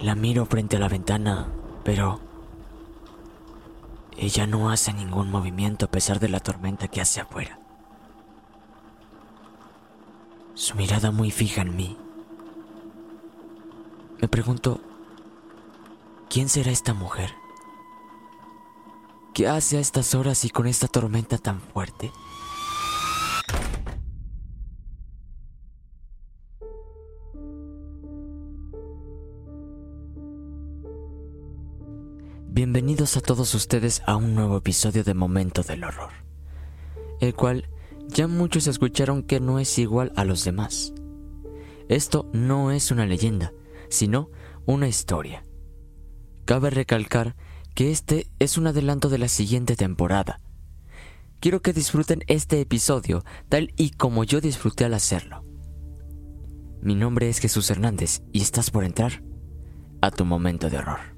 La miro frente a la ventana, pero ella no hace ningún movimiento a pesar de la tormenta que hace afuera. Su mirada muy fija en mí. Me pregunto, ¿quién será esta mujer? ¿Qué hace a estas horas y con esta tormenta tan fuerte? Bienvenidos a todos ustedes a un nuevo episodio de Momento del Horror, el cual ya muchos escucharon que no es igual a los demás. Esto no es una leyenda, sino una historia. Cabe recalcar que este es un adelanto de la siguiente temporada. Quiero que disfruten este episodio tal y como yo disfruté al hacerlo. Mi nombre es Jesús Hernández y estás por entrar a tu momento de horror.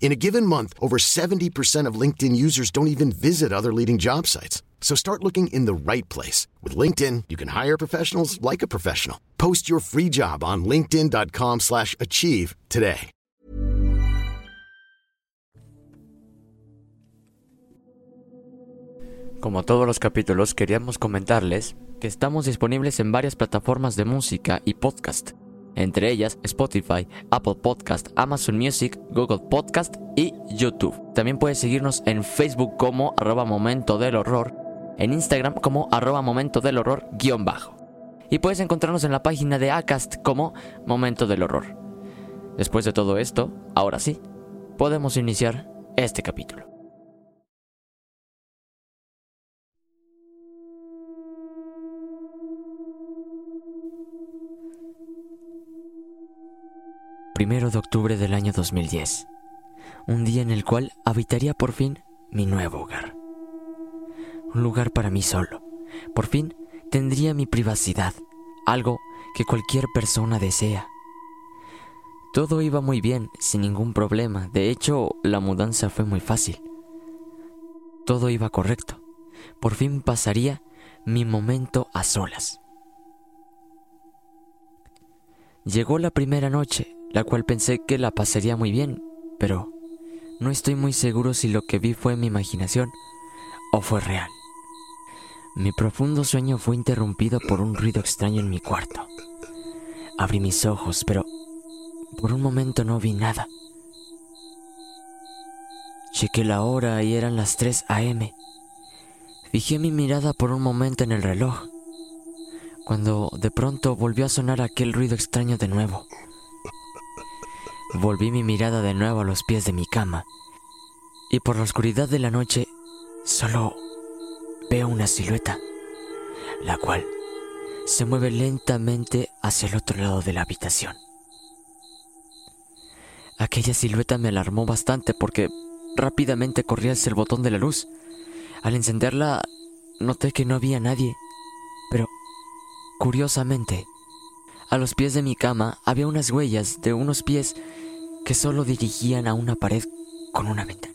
In a given month, over 70% of LinkedIn users don't even visit other leading job sites. So start looking in the right place. With LinkedIn, you can hire professionals like a professional. Post your free job on linkedin.com slash achieve today. Como todos los capítulos, queríamos comentarles que estamos disponibles en varias plataformas de música y podcast, entre ellas Spotify, Apple Podcast, Amazon Music, Google Podcast y YouTube. También puedes seguirnos en Facebook como arroba momento del horror, en Instagram como arroba momento del horror guion bajo. Y puedes encontrarnos en la página de Acast como momento del horror. Después de todo esto, ahora sí, podemos iniciar este capítulo. Primero de octubre del año 2010, un día en el cual habitaría por fin mi nuevo hogar. Un lugar para mí solo. Por fin tendría mi privacidad, algo que cualquier persona desea. Todo iba muy bien, sin ningún problema. De hecho, la mudanza fue muy fácil. Todo iba correcto. Por fin pasaría mi momento a solas. Llegó la primera noche, la cual pensé que la pasaría muy bien, pero no estoy muy seguro si lo que vi fue mi imaginación o fue real. Mi profundo sueño fue interrumpido por un ruido extraño en mi cuarto. Abrí mis ojos, pero por un momento no vi nada. Chequé la hora y eran las 3 a.m. Fijé mi mirada por un momento en el reloj, cuando de pronto volvió a sonar aquel ruido extraño de nuevo. Volví mi mirada de nuevo a los pies de mi cama, y por la oscuridad de la noche solo veo una silueta, la cual se mueve lentamente hacia el otro lado de la habitación. Aquella silueta me alarmó bastante porque rápidamente corrí hacia el botón de la luz. Al encenderla, noté que no había nadie, pero curiosamente, a los pies de mi cama había unas huellas de unos pies que solo dirigían a una pared con una ventana.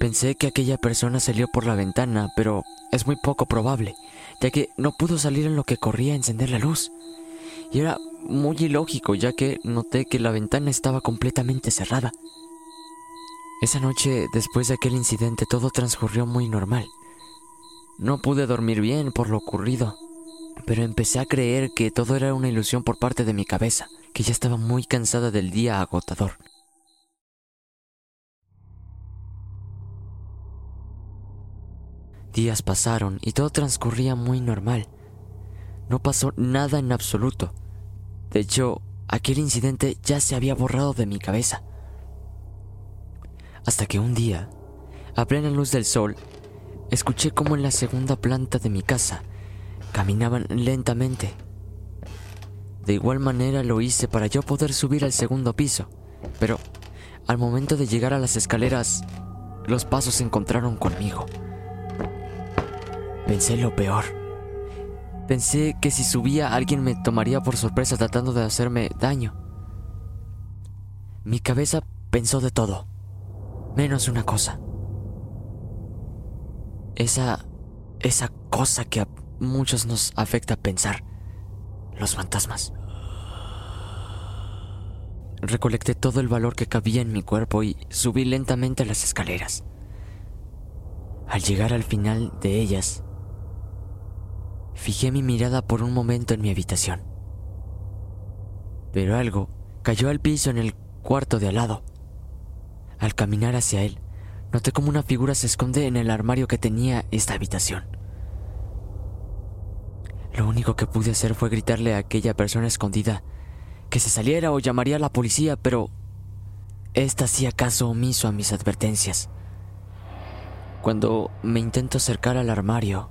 Pensé que aquella persona salió por la ventana, pero es muy poco probable, ya que no pudo salir en lo que corría a encender la luz. Y era muy ilógico, ya que noté que la ventana estaba completamente cerrada. Esa noche, después de aquel incidente, todo transcurrió muy normal. No pude dormir bien por lo ocurrido, pero empecé a creer que todo era una ilusión por parte de mi cabeza, que ya estaba muy cansada del día agotador. Días pasaron y todo transcurría muy normal. No pasó nada en absoluto. De hecho, aquel incidente ya se había borrado de mi cabeza. Hasta que un día, a plena luz del sol, escuché como en la segunda planta de mi casa caminaban lentamente. De igual manera lo hice para yo poder subir al segundo piso, pero al momento de llegar a las escaleras, los pasos se encontraron conmigo. Pensé lo peor. Pensé que si subía alguien me tomaría por sorpresa tratando de hacerme daño. Mi cabeza pensó de todo, menos una cosa. Esa... esa cosa que muchos nos afecta pensar. Los fantasmas. Recolecté todo el valor que cabía en mi cuerpo y subí lentamente las escaleras. Al llegar al final de ellas, Fijé mi mirada por un momento en mi habitación. Pero algo cayó al piso en el cuarto de al lado. Al caminar hacia él, noté como una figura se esconde en el armario que tenía esta habitación. Lo único que pude hacer fue gritarle a aquella persona escondida que se saliera o llamaría a la policía, pero esta hacía caso omiso a mis advertencias. Cuando me intento acercar al armario,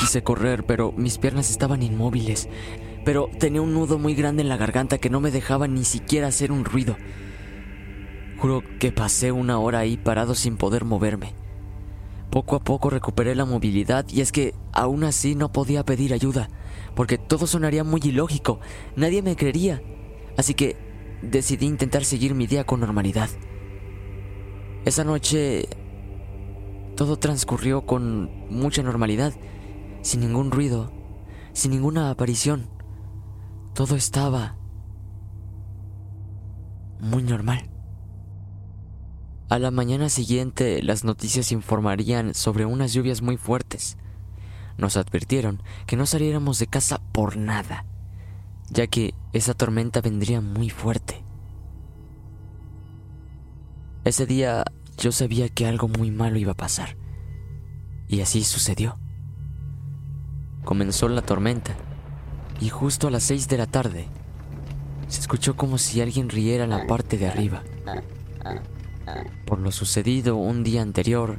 Quise correr, pero mis piernas estaban inmóviles. Pero tenía un nudo muy grande en la garganta que no me dejaba ni siquiera hacer un ruido. Juro que pasé una hora ahí parado sin poder moverme. Poco a poco recuperé la movilidad y es que aún así no podía pedir ayuda, porque todo sonaría muy ilógico, nadie me creería. Así que decidí intentar seguir mi día con normalidad. Esa noche todo transcurrió con mucha normalidad, sin ningún ruido, sin ninguna aparición. Todo estaba muy normal. A la mañana siguiente las noticias informarían sobre unas lluvias muy fuertes. Nos advirtieron que no saliéramos de casa por nada, ya que esa tormenta vendría muy fuerte. Ese día yo sabía que algo muy malo iba a pasar. Y así sucedió. Comenzó la tormenta y justo a las seis de la tarde se escuchó como si alguien riera en la parte de arriba. Por lo sucedido un día anterior,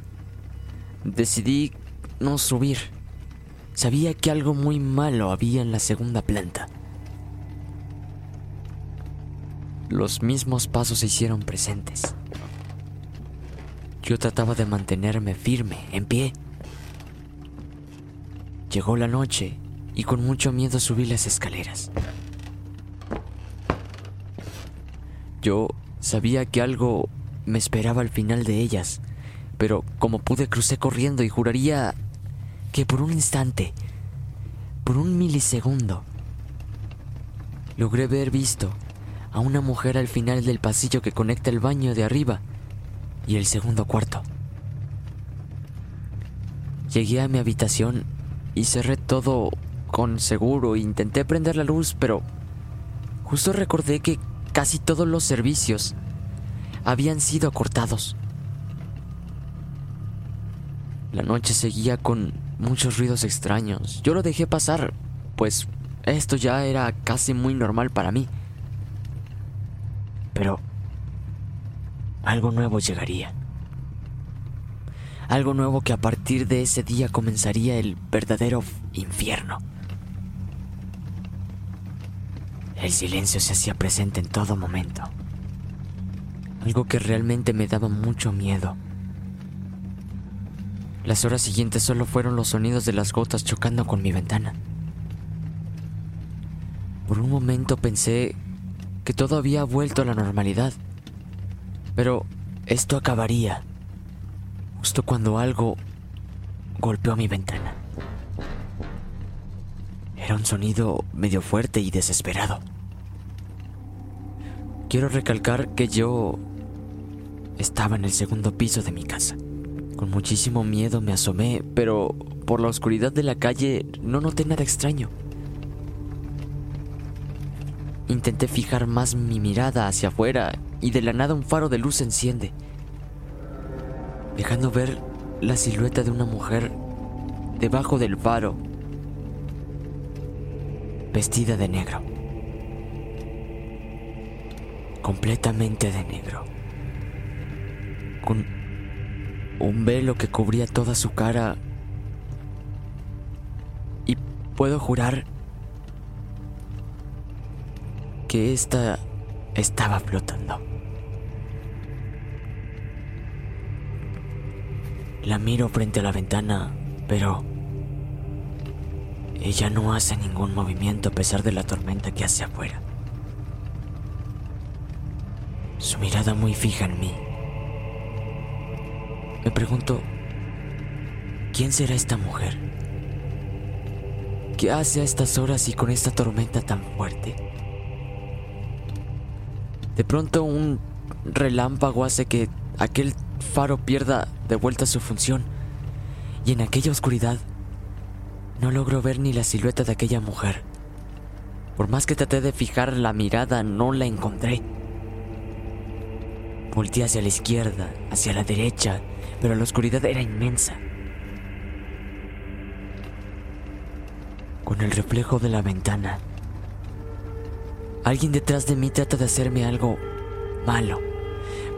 decidí no subir. Sabía que algo muy malo había en la segunda planta. los mismos pasos se hicieron presentes. Yo trataba de mantenerme firme, en pie. Llegó la noche y con mucho miedo subí las escaleras. Yo sabía que algo me esperaba al final de ellas, pero como pude crucé corriendo y juraría que por un instante, por un milisegundo, logré ver visto a una mujer al final del pasillo que conecta el baño de arriba y el segundo cuarto. Llegué a mi habitación y cerré todo con seguro. Intenté prender la luz, pero justo recordé que casi todos los servicios habían sido cortados. La noche seguía con muchos ruidos extraños. Yo lo dejé pasar, pues esto ya era casi muy normal para mí. Pero algo nuevo llegaría. Algo nuevo que a partir de ese día comenzaría el verdadero infierno. El silencio se hacía presente en todo momento. Algo que realmente me daba mucho miedo. Las horas siguientes solo fueron los sonidos de las gotas chocando con mi ventana. Por un momento pensé que todo había vuelto a la normalidad. Pero esto acabaría justo cuando algo golpeó mi ventana. Era un sonido medio fuerte y desesperado. Quiero recalcar que yo estaba en el segundo piso de mi casa. Con muchísimo miedo me asomé, pero por la oscuridad de la calle no noté nada extraño. Intenté fijar más mi mirada hacia afuera y de la nada un faro de luz se enciende, dejando ver la silueta de una mujer debajo del faro, vestida de negro, completamente de negro, con un velo que cubría toda su cara y puedo jurar que esta estaba flotando. La miro frente a la ventana, pero ella no hace ningún movimiento a pesar de la tormenta que hace afuera. Su mirada muy fija en mí. Me pregunto, ¿quién será esta mujer? ¿Qué hace a estas horas y con esta tormenta tan fuerte? De pronto un relámpago hace que aquel faro pierda de vuelta su función y en aquella oscuridad no logro ver ni la silueta de aquella mujer. Por más que traté de fijar la mirada, no la encontré. Volté hacia la izquierda, hacia la derecha, pero la oscuridad era inmensa. Con el reflejo de la ventana, Alguien detrás de mí trata de hacerme algo malo.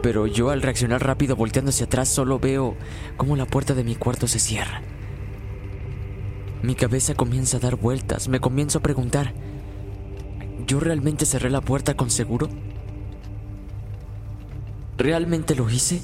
Pero yo al reaccionar rápido volteando hacia atrás solo veo cómo la puerta de mi cuarto se cierra. Mi cabeza comienza a dar vueltas, me comienzo a preguntar, ¿yo realmente cerré la puerta con seguro? ¿Realmente lo hice?